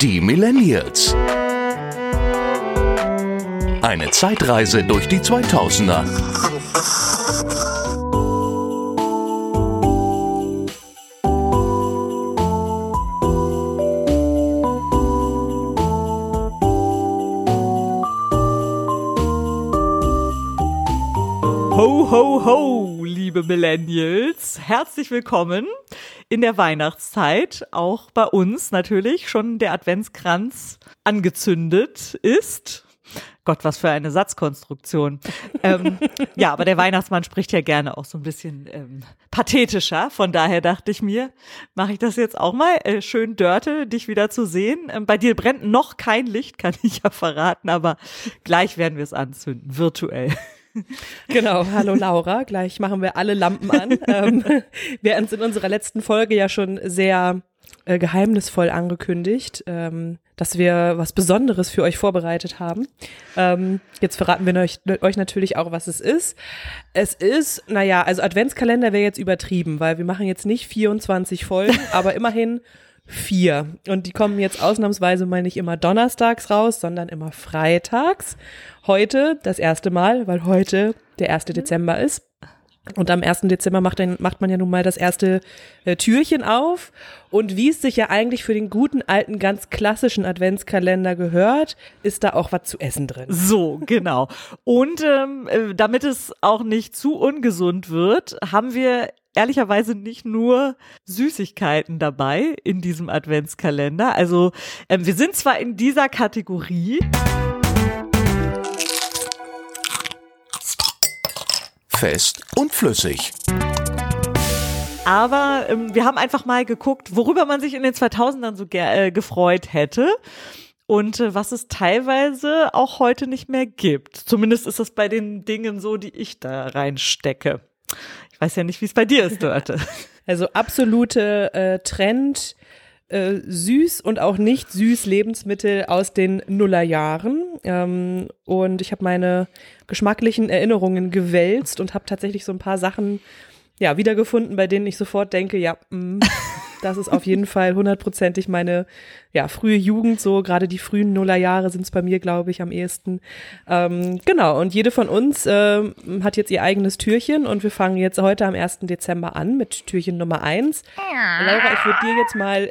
Die Millennials. Eine Zeitreise durch die 2000er. Ho, ho, ho, liebe Millennials. Herzlich willkommen in der Weihnachtszeit. Auch bei uns natürlich schon der Adventskranz angezündet ist. Gott, was für eine Satzkonstruktion. ähm, ja, aber der Weihnachtsmann spricht ja gerne auch so ein bisschen ähm, pathetischer. Von daher dachte ich mir, mache ich das jetzt auch mal. Äh, schön Dörte, dich wieder zu sehen. Ähm, bei dir brennt noch kein Licht, kann ich ja verraten, aber gleich werden wir es anzünden, virtuell. Genau, hallo Laura. Gleich machen wir alle Lampen an. ähm, wir haben es in unserer letzten Folge ja schon sehr äh, geheimnisvoll angekündigt, ähm, dass wir was Besonderes für euch vorbereitet haben. Ähm, jetzt verraten wir euch, euch natürlich auch, was es ist. Es ist, naja, also Adventskalender wäre jetzt übertrieben, weil wir machen jetzt nicht 24 Folgen, aber immerhin vier. Und die kommen jetzt ausnahmsweise mal nicht immer donnerstags raus, sondern immer freitags. Heute das erste Mal, weil heute der 1. Dezember ist. Und am 1. Dezember macht, dann, macht man ja nun mal das erste äh, Türchen auf. Und wie es sich ja eigentlich für den guten alten, ganz klassischen Adventskalender gehört, ist da auch was zu essen drin. So, genau. Und ähm, äh, damit es auch nicht zu ungesund wird, haben wir ehrlicherweise nicht nur Süßigkeiten dabei in diesem Adventskalender. Also ähm, wir sind zwar in dieser Kategorie. Fest und flüssig. Aber ähm, wir haben einfach mal geguckt, worüber man sich in den 2000ern so äh, gefreut hätte und äh, was es teilweise auch heute nicht mehr gibt. Zumindest ist das bei den Dingen so, die ich da reinstecke. Ich weiß ja nicht, wie es bei dir ist, Dörte. Also absolute äh, Trend, äh, süß und auch nicht süß Lebensmittel aus den Nullerjahren. Ähm, und ich habe meine geschmacklichen Erinnerungen gewälzt und habe tatsächlich so ein paar Sachen ja wiedergefunden, bei denen ich sofort denke, ja, mh, mm, das ist auf jeden Fall hundertprozentig meine ja, frühe Jugend, so gerade die frühen Nullerjahre sind es bei mir, glaube ich, am ehesten. Ähm, genau, und jede von uns äh, hat jetzt ihr eigenes Türchen und wir fangen jetzt heute am 1. Dezember an mit Türchen Nummer 1. Laura, ich würde dir jetzt mal äh,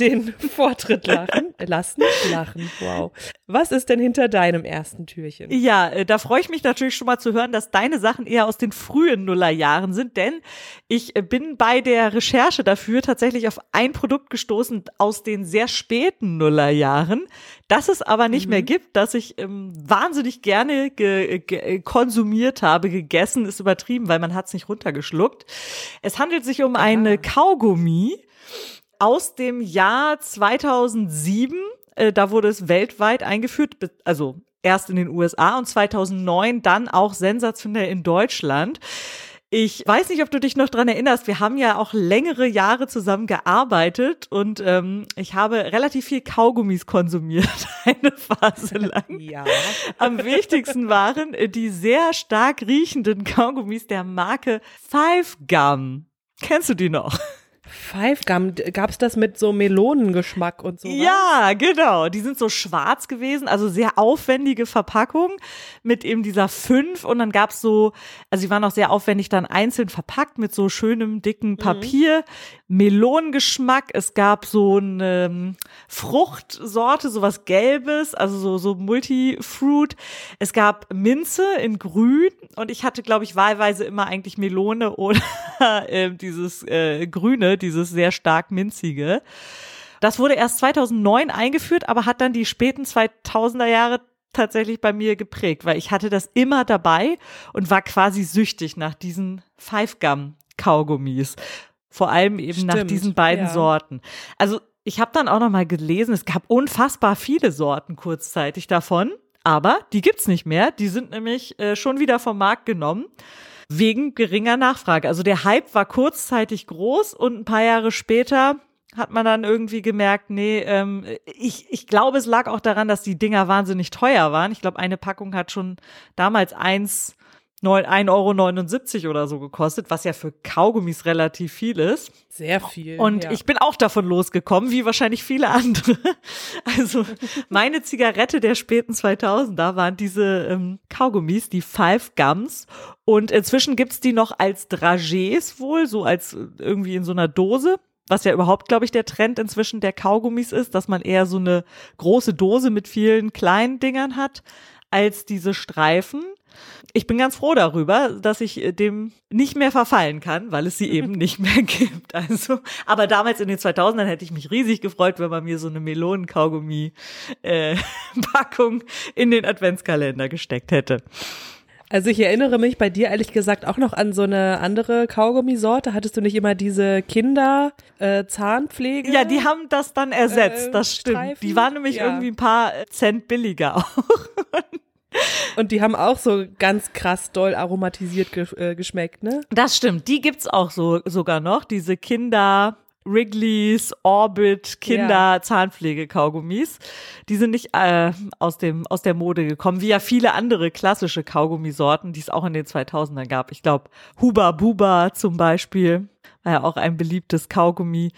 den Vortritt lachen, lassen. Lachen, wow. Was ist denn hinter deinem ersten Türchen? Ja, äh, da freue ich mich natürlich schon mal zu hören, dass deine Sachen eher aus den frühen Nullerjahren sind, denn ich äh, bin bei der Recherche dafür tatsächlich auf ein Produkt gestoßen aus den sehr späten Nullerjahren, das es aber nicht mhm. mehr gibt, dass ich ähm, wahnsinnig gerne ge ge konsumiert habe, gegessen ist übertrieben, weil man hat es nicht runtergeschluckt. Es handelt sich um eine Kaugummi aus dem Jahr 2007. Äh, da wurde es weltweit eingeführt, also erst in den USA und 2009 dann auch sensationell in Deutschland. Ich weiß nicht, ob du dich noch dran erinnerst. Wir haben ja auch längere Jahre zusammen gearbeitet und ähm, ich habe relativ viel Kaugummis konsumiert, eine Phase lang. Ja. Am wichtigsten waren die sehr stark riechenden Kaugummis der Marke Five Gum. Kennst du die noch? Five Gum, gab's das mit so Melonengeschmack und so? Ja, genau. Die sind so schwarz gewesen, also sehr aufwendige Verpackung mit eben dieser fünf und dann gab's so, also sie waren auch sehr aufwendig dann einzeln verpackt mit so schönem dicken mhm. Papier, mhm. Melonengeschmack. Es gab so eine ähm, Fruchtsorte, sowas Gelbes, also so so Multifruit. Es gab Minze in Grün und ich hatte, glaube ich, wahlweise immer eigentlich Melone oder äh, dieses äh, Grüne dieses sehr stark minzige. Das wurde erst 2009 eingeführt, aber hat dann die späten 2000er Jahre tatsächlich bei mir geprägt, weil ich hatte das immer dabei und war quasi süchtig nach diesen Five Gum Kaugummis. Vor allem eben Stimmt, nach diesen beiden ja. Sorten. Also ich habe dann auch noch mal gelesen, es gab unfassbar viele Sorten kurzzeitig davon, aber die gibt's nicht mehr. Die sind nämlich äh, schon wieder vom Markt genommen wegen geringer Nachfrage. Also der Hype war kurzzeitig groß und ein paar Jahre später hat man dann irgendwie gemerkt, nee, ähm, ich, ich glaube, es lag auch daran, dass die Dinger wahnsinnig teuer waren. Ich glaube, eine Packung hat schon damals eins 1,79 Euro oder so gekostet, was ja für Kaugummis relativ viel ist. Sehr viel. Und ja. ich bin auch davon losgekommen, wie wahrscheinlich viele andere. Also meine Zigarette der späten 2000er waren diese ähm, Kaugummis, die Five Gums. Und inzwischen gibt's die noch als Dragés wohl, so als äh, irgendwie in so einer Dose. Was ja überhaupt, glaube ich, der Trend inzwischen der Kaugummis ist, dass man eher so eine große Dose mit vielen kleinen Dingern hat, als diese Streifen. Ich bin ganz froh darüber, dass ich äh, dem nicht mehr verfallen kann, weil es sie eben nicht mehr gibt. Also, aber damals in den 2000ern hätte ich mich riesig gefreut, wenn man mir so eine Melonen-Kaugummi-Packung in den Adventskalender gesteckt hätte. Also ich erinnere mich bei dir ehrlich gesagt auch noch an so eine andere Kaugummisorte. Hattest du nicht immer diese Kinder äh? Ja, die haben das dann ersetzt, Äh, das stimmt. Streifen? Die waren nämlich Ja. irgendwie ein paar Cent billiger auch. Und die haben auch so ganz krass doll aromatisiert ge äh, geschmeckt, ne? Das stimmt, die gibt's auch so sogar noch, diese Kinder Wrigley's Orbit Kinder Zahnpflege Kaugummis. Die sind nicht äh, aus dem aus der Mode gekommen, wie ja viele andere klassische Kaugummisorten, die es auch in den 2000ern gab. Ich glaube, Huba Buba zum Beispiel war ja auch ein beliebtes Kaugummi.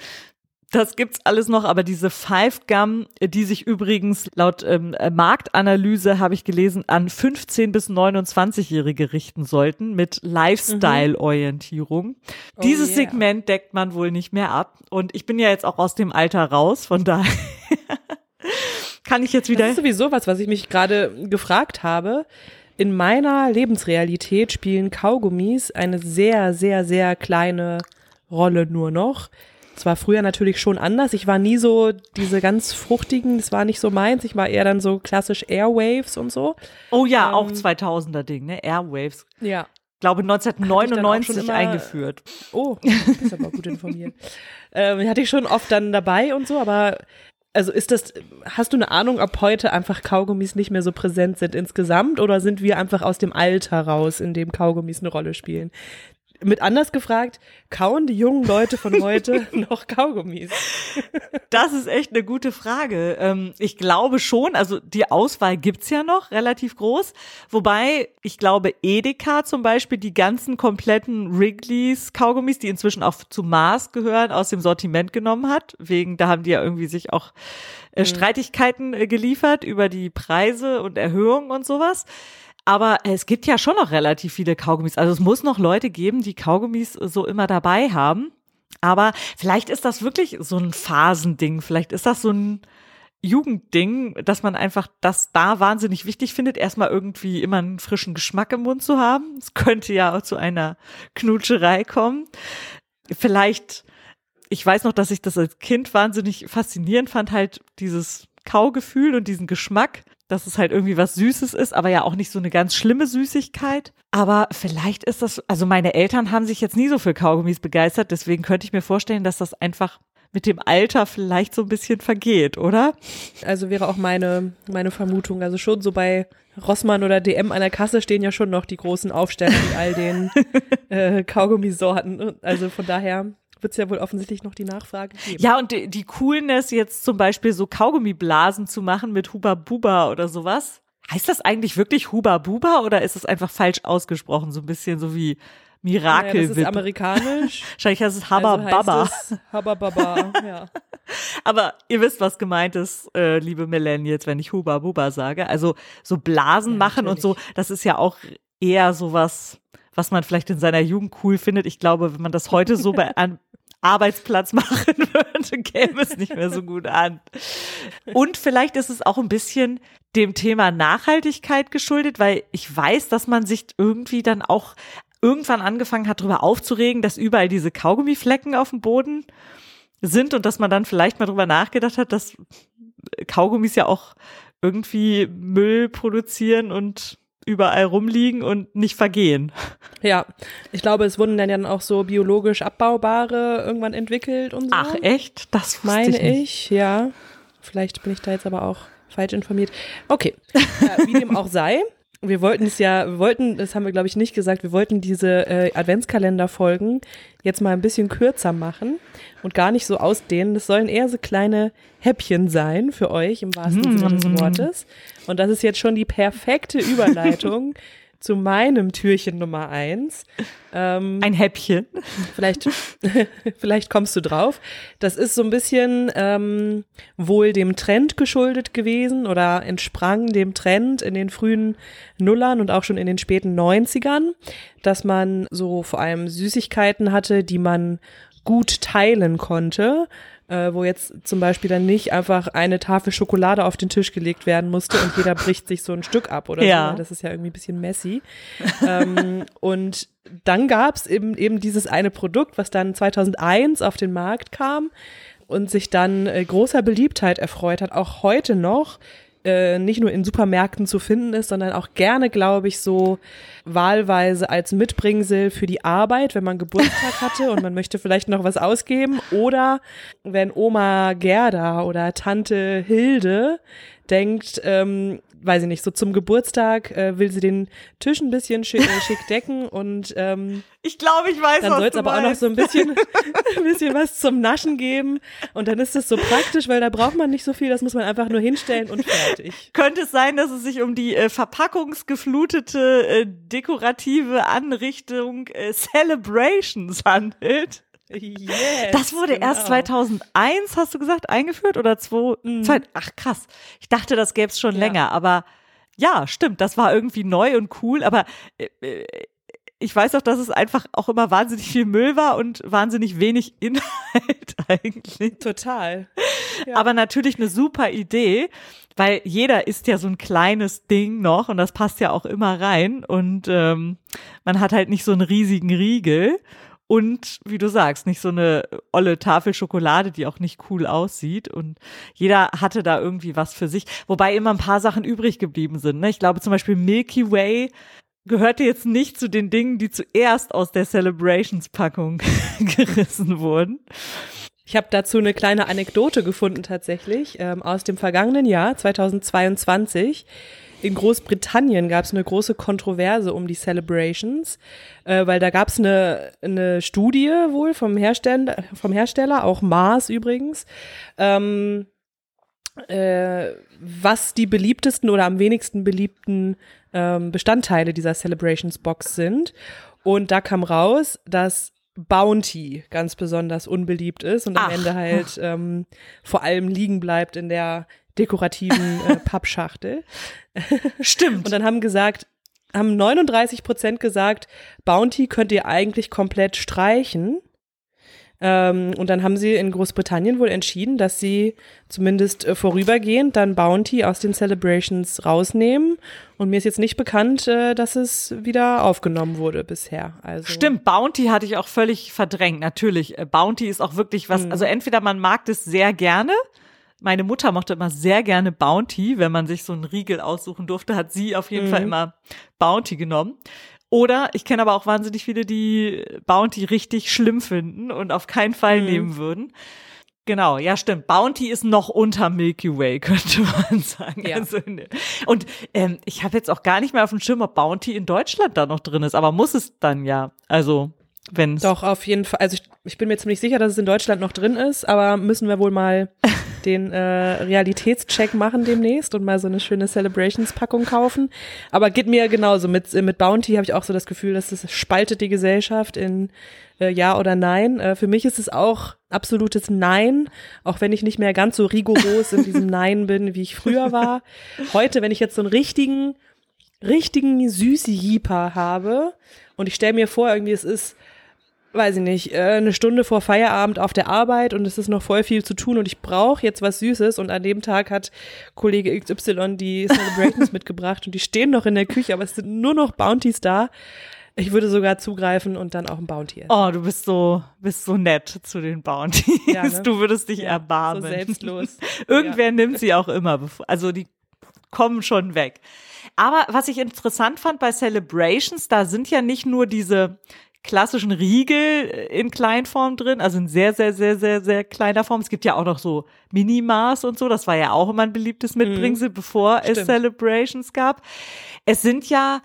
Das gibt's alles noch, aber diese Five Gum, die sich übrigens laut ähm, Marktanalyse habe ich gelesen an 15 bis 29-Jährige richten sollten mit Lifestyle-Orientierung. Oh Dieses yeah. Segment deckt man wohl nicht mehr ab und ich bin ja jetzt auch aus dem Alter raus, von daher kann ich jetzt Das wieder ist sowieso was, was ich mich gerade gefragt habe. In meiner Lebensrealität spielen Kaugummis eine sehr, sehr, sehr kleine Rolle nur noch. Es war früher natürlich schon anders. Ich war nie so diese ganz fruchtigen, das war nicht so meins. Ich war eher dann so klassisch Airwaves und so. Oh ja, auch Ähm, 2000er Ding, ne? Airwaves. Ja. Glaube dann auch 1999 schon immer- eingeführt. Oh, ist aber gut informiert. ähm, hatte ich schon oft dann dabei und so, aber also ist das, hast du eine Ahnung, ob heute einfach Kaugummis nicht mehr so präsent sind insgesamt oder sind wir einfach aus dem Alter raus, in dem Kaugummis eine Rolle spielen? Mit anders gefragt, kauen die jungen Leute von heute noch Kaugummis? Das ist echt eine gute Frage. Ähm, ich glaube schon, also die Auswahl gibt's ja noch relativ groß. Wobei, ich glaube, Edeka zum Beispiel die ganzen kompletten Wrigley's Kaugummis, die inzwischen auch zu Mars gehören, aus dem Sortiment genommen hat. Wegen, da haben die ja irgendwie sich auch äh, Streitigkeiten äh, geliefert über die Preise und Erhöhungen und sowas. Aber es gibt ja schon noch relativ viele Kaugummis. Also es muss noch Leute geben, die Kaugummis so immer dabei haben. Aber vielleicht ist das wirklich so ein Phasending. Vielleicht ist das so ein Jugendding, dass man einfach das da wahnsinnig wichtig findet, erstmal irgendwie immer einen frischen Geschmack im Mund zu haben. Es könnte ja auch zu einer Knutscherei kommen. Vielleicht, ich weiß noch, dass ich das als Kind wahnsinnig faszinierend fand, halt dieses Kaugefühl und diesen Geschmack, dass es halt irgendwie was Süßes ist, aber ja auch nicht so eine ganz schlimme Süßigkeit. Aber vielleicht ist das, also meine Eltern haben sich jetzt nie so für Kaugummis begeistert, deswegen könnte ich mir vorstellen, dass das einfach mit dem Alter vielleicht so ein bisschen vergeht, oder? Also wäre auch meine, meine Vermutung. Also schon so bei Rossmann oder DM an der Kasse stehen ja schon noch die großen Aufsteller mit all den äh, Kaugummisorten. Also von daher wird es ja wohl offensichtlich noch die Nachfrage geben. Ja, und die, die Coolness jetzt zum Beispiel so Kaugummiblasen zu machen mit Huba Buba oder sowas. Heißt das eigentlich wirklich Huba Buba oder ist es einfach falsch ausgesprochen? So ein bisschen so wie Naja, das ist Mirakel amerikanisch. Wahrscheinlich heißt es Haba also Baba. es Haba Baba, ja. Aber ihr wisst, was gemeint ist, äh, liebe Millennials, wenn ich Huba Buba sage. Also so Blasen Ja, machen und so, das ist ja auch eher sowas, was man vielleicht in seiner Jugend cool findet. Ich glaube, wenn man das heute so bei einem Arbeitsplatz machen würde, käme es nicht mehr so gut an. Und vielleicht ist es auch ein bisschen dem Thema Nachhaltigkeit geschuldet, weil ich weiß, dass man sich irgendwie dann auch irgendwann angefangen hat, darüber aufzuregen, dass überall diese Kaugummiflecken auf dem Boden sind und dass man dann vielleicht mal drüber nachgedacht hat, dass Kaugummis ja auch irgendwie Müll produzieren und überall rumliegen und nicht vergehen. Ja, ich glaube, es wurden dann ja auch so biologisch abbaubare irgendwann entwickelt und so. Ach, echt? Das wusste Meine ich nicht. ich, ja. Vielleicht bin ich da jetzt aber auch falsch informiert. Okay, äh, wie dem auch sei. Wir wollten es ja, wir wollten, das haben wir glaube ich nicht gesagt, wir wollten diese äh, Adventskalender-Folgen jetzt mal ein bisschen kürzer machen und gar nicht so ausdehnen. Das sollen eher so kleine Häppchen sein für euch im wahrsten Sinne des Wortes. Und das ist jetzt schon die perfekte Überleitung zu meinem Türchen Nummer eins. Ähm, Ein Häppchen. vielleicht, vielleicht kommst du drauf. Das ist so ein bisschen ähm, wohl dem Trend geschuldet gewesen oder entsprang dem Trend in den frühen Nullern und auch schon in den späten Neunzigern, dass man so vor allem Süßigkeiten hatte, die man gut teilen konnte äh, wo jetzt zum Beispiel dann nicht einfach eine Tafel Schokolade auf den Tisch gelegt werden musste und jeder bricht sich so ein Stück ab oder Ja. so. Das ist ja irgendwie ein bisschen messy. ähm, und dann gab's eben, eben dieses eine Produkt, was dann 2001 auf den Markt kam und sich dann äh, großer Beliebtheit erfreut hat, auch heute noch äh, nicht nur in Supermärkten zu finden ist, sondern auch gerne, glaube ich, so wahlweise als Mitbringsel für die Arbeit, wenn man Geburtstag hatte und man möchte vielleicht noch was ausgeben. Oder wenn Oma Gerda oder Tante Hilde denkt, ähm, weiß ich nicht, so zum Geburtstag äh, will sie den Tisch ein bisschen schick, äh, schick decken und ähm, Ich glaube, ich weiß, dann soll es aber auch noch so ein bisschen, ein bisschen was zum Naschen geben. Und dann ist das so praktisch, weil da braucht man nicht so viel, das muss man einfach nur hinstellen und fertig. Könnte es sein, dass es sich um die äh, verpackungsgeflutete äh, dekorative Anrichtung äh, Celebrations handelt? Yes, Das wurde erst genau. 2001, hast du gesagt, eingeführt oder zwei, zwei ach krass. Ich dachte, das gäbe es schon Ja. länger, aber ja, stimmt, das war irgendwie neu und cool, aber äh, äh, ich weiß auch, dass es einfach auch immer wahnsinnig viel Müll war und wahnsinnig wenig Inhalt eigentlich. Total. Ja. Aber natürlich eine super Idee, weil jeder isst ja so ein kleines Ding noch und das passt ja auch immer rein und ähm, man hat halt nicht so einen riesigen Riegel und wie du sagst, nicht so eine olle Tafel Schokolade, die auch nicht cool aussieht und jeder hatte da irgendwie was für sich, wobei immer ein paar Sachen übrig geblieben sind. Ne? Ich glaube zum Beispiel Milky Way gehörte jetzt nicht zu den Dingen, die zuerst aus der Celebrations-Packung gerissen wurden. Ich habe dazu eine kleine Anekdote gefunden tatsächlich ähm, aus dem vergangenen Jahr 2022. In Großbritannien gab es eine große Kontroverse um die Celebrations, äh, weil da gab es eine, eine Studie wohl vom Hersteller, vom Hersteller, auch Mars übrigens, ähm, äh, was die beliebtesten oder am wenigsten beliebten ähm, Bestandteile dieser Celebrations Box sind. Und da kam raus, dass Bounty ganz besonders unbeliebt ist und am Ach. Ende halt ähm, vor allem liegen bleibt in der dekorativen äh, Pappschachtel. Stimmt. Und dann haben gesagt, haben 39 Prozent gesagt, Bounty könnt ihr eigentlich komplett streichen. Ähm, und dann haben sie in Großbritannien wohl entschieden, dass sie zumindest äh, vorübergehend dann Bounty aus den Celebrations rausnehmen. Und mir ist jetzt nicht bekannt, äh, dass es wieder aufgenommen wurde bisher. Also Stimmt, Bounty hatte ich auch völlig verdrängt. Natürlich, äh, Bounty ist auch wirklich was, also entweder man mag das sehr gerne. Meine Mutter mochte immer sehr gerne Bounty, wenn man sich so einen Riegel aussuchen durfte, hat sie auf jeden Fall immer Bounty genommen. Oder ich kenne aber auch wahnsinnig viele, die Bounty richtig schlimm finden und auf keinen Fall nehmen würden. Genau, ja, stimmt. Bounty ist noch unter Milky Way, könnte man sagen. Ja. Also, ne. und ähm, ich habe jetzt auch gar nicht mehr auf dem Schirm, ob Bounty in Deutschland da noch drin ist, aber muss es dann ja. Also, wenn Doch, auf jeden Fall. Also ich, ich bin mir ziemlich sicher, dass es in Deutschland noch drin ist, aber müssen wir wohl mal den äh, Realitätscheck machen demnächst und mal so eine schöne Celebrations-Packung kaufen. Aber geht mir genauso. Mit, äh, mit Bounty habe ich auch so das Gefühl, dass es spaltet die Gesellschaft in äh, Ja oder Nein. Äh, für mich ist es auch absolutes Nein, auch wenn ich nicht mehr ganz so rigoros in diesem Nein bin, wie ich früher war. Heute, wenn ich jetzt so einen richtigen, richtigen süße Jeeper habe und ich stelle mir vor, irgendwie es ist weiß ich nicht, äh, eine Stunde vor Feierabend auf der Arbeit und es ist noch voll viel zu tun und ich brauche jetzt was Süßes und an dem Tag hat Kollege XY die Celebrations mitgebracht und die stehen noch in der Küche, aber es sind nur noch Bounties da. Ich würde sogar zugreifen und dann auch ein Bounty essen. Oh, du bist so, bist so nett zu den Bounties. Ja, ne? Du würdest dich Ja, erbarmen. so selbstlos. Irgendwer nimmt sie auch immer, also die kommen schon weg. Aber was ich interessant fand bei Celebrations, da sind ja nicht nur diese klassischen Riegel in Kleinform drin, also in sehr, sehr, sehr, sehr, sehr kleiner Form. Es gibt ja auch noch so Minimaß und so. Das war ja auch immer ein beliebtes Mitbringsel, bevor es Mhm. Stimmt. Celebrations gab. Es sind ja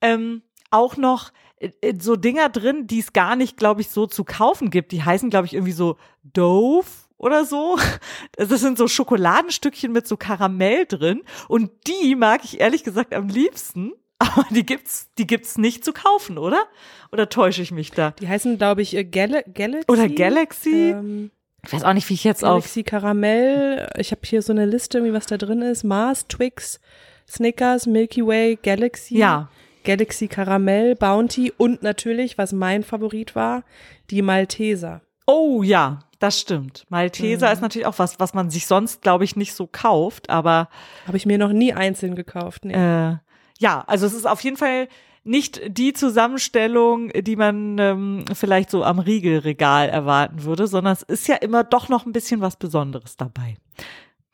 ähm, auch noch äh, äh, so Dinger drin, die es gar nicht, glaube ich, so zu kaufen gibt. Die heißen, glaube ich, irgendwie so Dove oder so. Das sind so Schokoladenstückchen mit so Karamell drin. Und die mag ich ehrlich gesagt am liebsten. aber die gibt's, die gibt's nicht zu kaufen, oder? Oder täusche ich mich da? Die heißen, glaube ich, äh, Gal Galaxy. Oder Galaxy? Ähm, ich weiß auch nicht, wie ich jetzt auf. Galaxy Karamell. Ich habe hier so eine Liste, wie was da drin ist. Mars, Twix, Snickers, Milky Way, Galaxy. Ja. Galaxy Karamell, Bounty und natürlich, was mein Favorit war, die Malteser. Oh ja, das stimmt. Malteser Mhm. ist natürlich auch was, was man sich sonst, glaube ich, nicht so kauft, aber Habe ich mir noch nie einzeln gekauft. Nee. äh, ja, also es ist auf jeden Fall nicht die Zusammenstellung, die man ähm, vielleicht so am Riegelregal erwarten würde, sondern es ist ja immer doch noch ein bisschen was Besonderes dabei.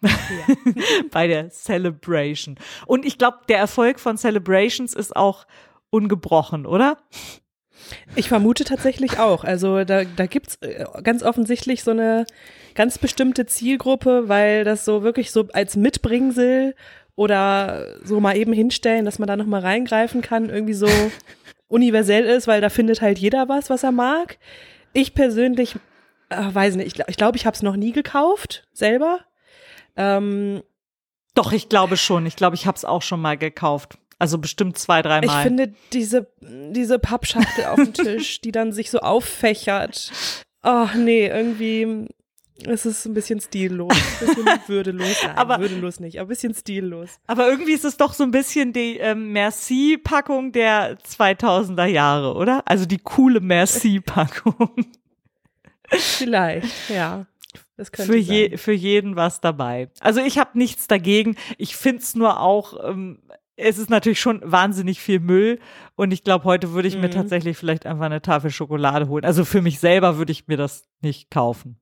Bei der Celebration. Und ich glaube, der Erfolg von Celebrations ist auch ungebrochen, oder? Ich vermute tatsächlich auch. Also da, da gibt's äh, ganz offensichtlich so eine ganz bestimmte Zielgruppe, weil das so wirklich so als Mitbringsel oder so mal eben hinstellen, dass man da nochmal reingreifen kann, irgendwie so universell ist, weil da findet halt jeder was, was er mag. Ich persönlich, äh, weiß nicht, ich glaube, ich, glaub, ich habe es noch nie gekauft, selber. Ähm, Doch, ich glaube schon. Ich glaube, ich habe es auch schon mal gekauft. Also bestimmt zwei, dreimal. Ich finde diese, diese Pappschachtel auf dem Tisch, die dann sich so auffächert. Ach nee, irgendwie es ist ein bisschen stillos, ein bisschen würdelos. Nein, Aber- würdelos nicht, aber ein bisschen stillos. Aber irgendwie ist es doch so ein bisschen die ähm, Merci-Packung der 2000er Jahre, oder? Also die coole Merci-Packung. Vielleicht, ja. Das könnte Für, je, sein. für jeden was dabei. Also ich habe nichts dagegen. Ich find's nur auch, ähm, es ist natürlich schon wahnsinnig viel Müll. Und ich glaube, heute würde ich mir Mhm. tatsächlich vielleicht einfach eine Tafel Schokolade holen. Also für mich selber würde ich mir das nicht kaufen.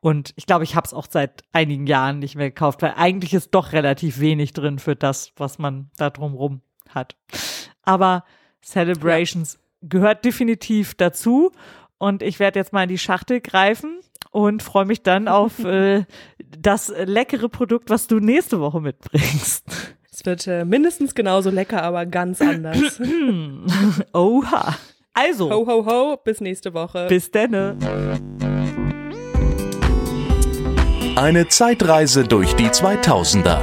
Und ich glaube, ich habe es auch seit einigen Jahren nicht mehr gekauft, weil eigentlich ist doch relativ wenig drin für das, was man da drumrum hat. Aber Celebrations gehört definitiv dazu. Und ich werde jetzt mal in die Schachtel greifen und freue mich dann auf äh, das leckere Produkt, was du nächste Woche mitbringst. Es wird äh, mindestens genauso lecker, aber ganz anders. Oha. Also, ho, ho, ho, bis nächste Woche. bis denne. Eine Zeitreise durch die 2000er.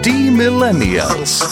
Die Millennials.